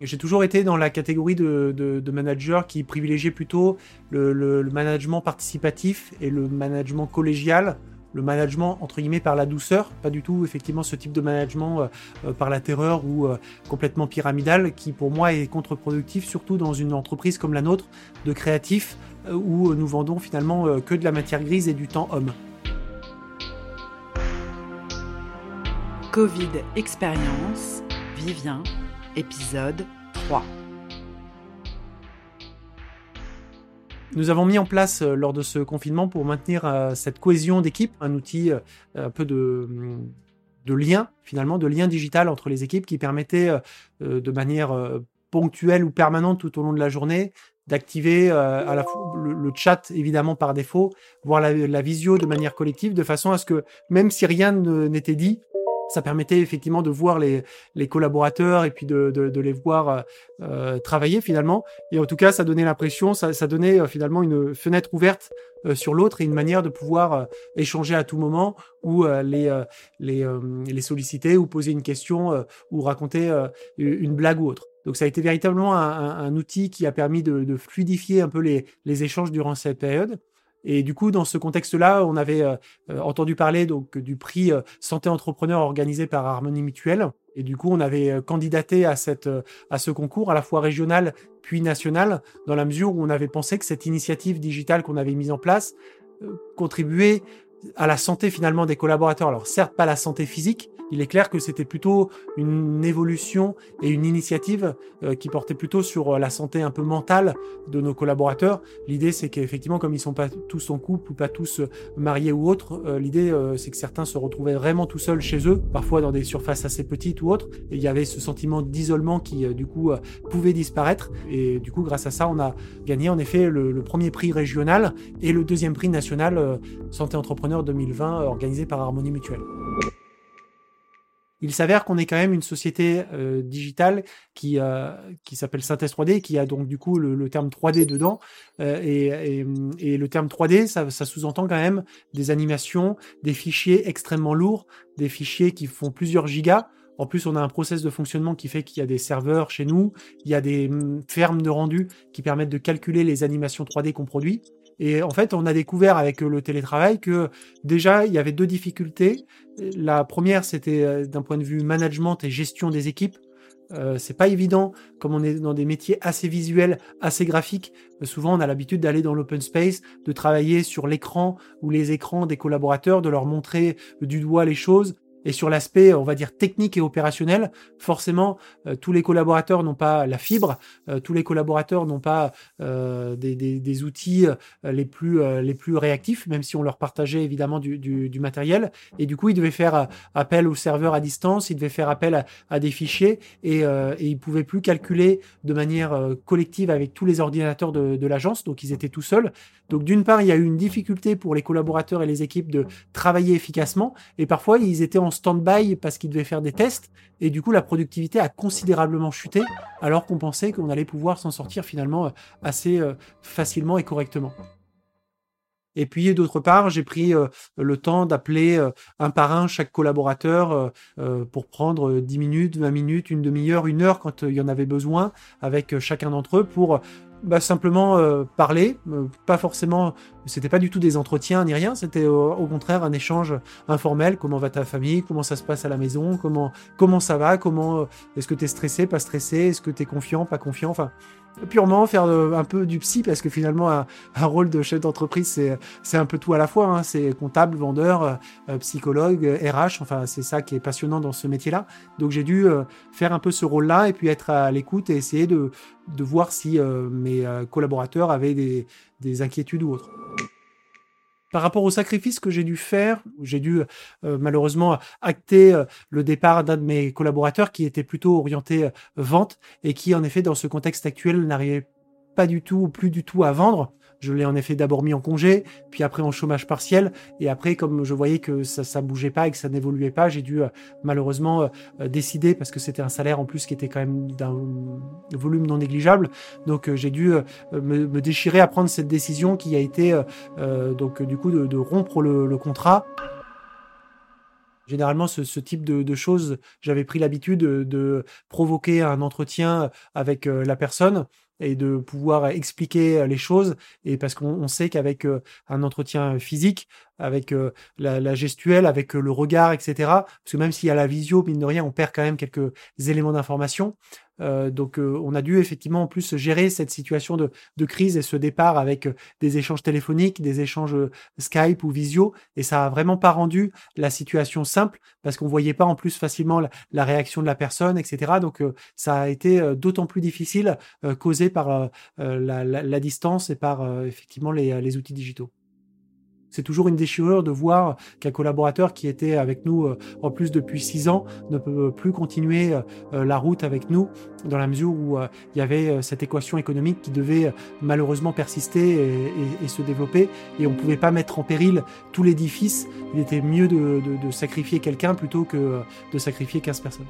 J'ai toujours été dans la catégorie de, de, manager qui privilégiait plutôt le, management participatif et le management collégial, le management entre guillemets par la douceur, pas du tout effectivement ce type de management euh, euh, par la terreur ou euh, complètement pyramidal qui pour moi est contre-productif, surtout dans une entreprise comme la nôtre de créatifs où nous vendons finalement que de la matière grise et du temps homme. Covid expérience, Vivien épisode 3. Nous avons mis en place euh, lors de ce confinement pour maintenir euh, cette cohésion d'équipe, un outil euh, un peu de, de lien finalement, de lien digital entre les équipes qui permettait de manière ponctuelle ou permanente tout au long de la journée d'activer le, chat évidemment par défaut, voire la, visio de manière collective, de façon à ce que même si rien n'était dit, ça permettait effectivement de voir les, les collaborateurs et puis de, de, de les voir euh, euh travailler finalement. Et en tout cas, ça donnait l'impression, ça, ça, donnait euh, finalement une fenêtre ouverte euh, sur l'autre et une manière de pouvoir échanger à tout moment ou les, les, les solliciter ou poser une question ou raconter une blague ou autre. Donc ça a été véritablement un, un, un outil qui a permis de, de fluidifier un peu les, les échanges durant cette période. Et du coup, dans ce contexte-là, on avait euh, euh, entendu parler donc du prix euh, santé entrepreneur organisé par Harmonie Mutuelle. Et du coup, on avait candidaté à, cette, à ce concours, à la fois régional puis national, dans la mesure où on avait pensé que cette initiative digitale qu'on avait mise en place contribuait à la santé finalement des collaborateurs. Alors certes, pas la santé physique, il est clair que c'était plutôt une évolution et une initiative euh, qui portait plutôt sur euh, la santé un peu mentale de nos collaborateurs. L'idée, c'est qu'effectivement, comme ils sont pas tous en couple ou pas tous euh, mariés ou autres, l'idée, c'est que certains se retrouvaient vraiment tout seuls chez eux, parfois dans des surfaces assez petites ou autres. Et il y avait ce sentiment d'isolement qui, du coup, pouvait disparaître. Et du coup, grâce à ça, on a gagné en effet le, le premier prix régional et le deuxième prix national Santé Entrepreneur 2020 organisé par Harmonie Mutuelle. Il s'avère qu'on est quand même une société euh, digitale qui, euh, qui s'appelle Synthèse 3D, qui a donc du coup le, terme 3D dedans. Euh, et, le terme 3D, ça, ça sous-entend quand même des animations, des fichiers extrêmement lourds, des fichiers qui font plusieurs gigas. En plus, on a un process de fonctionnement qui fait qu'il y a des serveurs chez nous, il y a des mm, fermes de rendu qui permettent de calculer les animations 3D qu'on produit. Et en fait, on a découvert avec le télétravail que déjà, il y avait deux difficultés. La première, c'était euh, d'un point de vue management et gestion des équipes. Euh, c'est pas évident, comme on est dans des métiers assez visuels, assez graphiques. Euh, souvent, on a l'habitude d'aller dans l'open space, de travailler sur l'écran ou les écrans des collaborateurs, de leur montrer du doigt les choses. Et sur l'aspect, on va dire, technique et opérationnel, forcément, euh, tous les collaborateurs n'ont pas la fibre, euh, tous les collaborateurs n'ont pas euh, des, outils les, plus, réactifs, même si on leur partageait évidemment du, matériel. Et du coup, ils devaient faire appel au serveur à distance, ils devaient faire appel à, des fichiers et, ils pouvaient plus calculer de manière collective avec tous les ordinateurs de, de l'agence, donc ils étaient tout seuls. Donc d'une part, il y a eu une difficulté pour les collaborateurs et les équipes de travailler efficacement, et parfois ils étaient en stand-by parce qu'ils devaient faire des tests, et du coup la productivité a considérablement chuté, alors qu'on pensait qu'on allait pouvoir s'en sortir finalement euh, assez euh, facilement et correctement. Et puis d'autre part, j'ai pris euh, le temps d'appeler un par un chaque collaborateur pour prendre 10 minutes, 20 minutes, une demi-heure, une heure quand il y en avait besoin avec chacun d'entre eux pour bah, simplement euh, parler, euh, pas forcément, c'était pas du tout des entretiens ni rien, c'était au contraire un échange informel. Comment va ta famille Comment ça se passe à la maison Comment comment ça va Comment euh, est-ce que tu es stressé, pas stressé Est-ce que tu es confiant, pas confiant Enfin, purement faire un peu du psy parce que finalement un, rôle de chef d'entreprise c'est un peu tout à la fois hein. c'est comptable vendeur euh, psychologue RH enfin c'est ça qui est passionnant dans ce métier là donc j'ai dû euh, faire un peu ce rôle là et puis être à l'écoute et essayer de de voir si euh, mes collaborateurs avaient des des inquiétudes ou autres par rapport au sacrifice que j'ai dû faire, j'ai dû euh, malheureusement acter euh, le départ d'un de mes collaborateurs qui était plutôt orienté euh, vente et qui en effet dans ce contexte actuel n'arrivait pas du tout ou plus du tout à vendre. Je l'ai en effet d'abord mis en congé, puis après en chômage partiel, et après comme je voyais que ça ça bougeait pas et que ça n'évoluait pas, j'ai dû euh, malheureusement euh, décider parce que c'était un salaire en plus qui était quand même d'un volume non négligeable, donc euh, j'ai dû me, déchirer à prendre cette décision qui a été donc du coup de, rompre le contrat. Généralement, ce, type de, choses, j'avais pris l'habitude de, provoquer un entretien avec la personne et de pouvoir expliquer les choses. Et parce qu'on sait qu'avec un entretien physique, avec la, gestuelle, avec le regard, etc., parce que même s'il y a la visio, mine de rien, on perd quand même quelques éléments d'information. Euh, donc euh, on a dû effectivement en plus gérer cette situation de, crise et ce départ avec euh, des échanges téléphoniques, des échanges Skype ou visio, et ça a vraiment pas rendu la situation simple parce qu'on voyait pas en plus facilement la, réaction de la personne, etc. Donc ça a été d'autant plus difficile causé par la, distance et par effectivement les outils digitaux. C'est toujours une déchirure de voir qu'un collaborateur qui était avec nous euh, en plus depuis six ans ne peut plus continuer euh, la route avec nous dans la mesure où euh, il y avait cette équation économique qui devait malheureusement persister et, se développer et on ne pouvait pas mettre en péril tout l'édifice. Il était mieux de, de sacrifier quelqu'un plutôt que de sacrifier 15 personnes.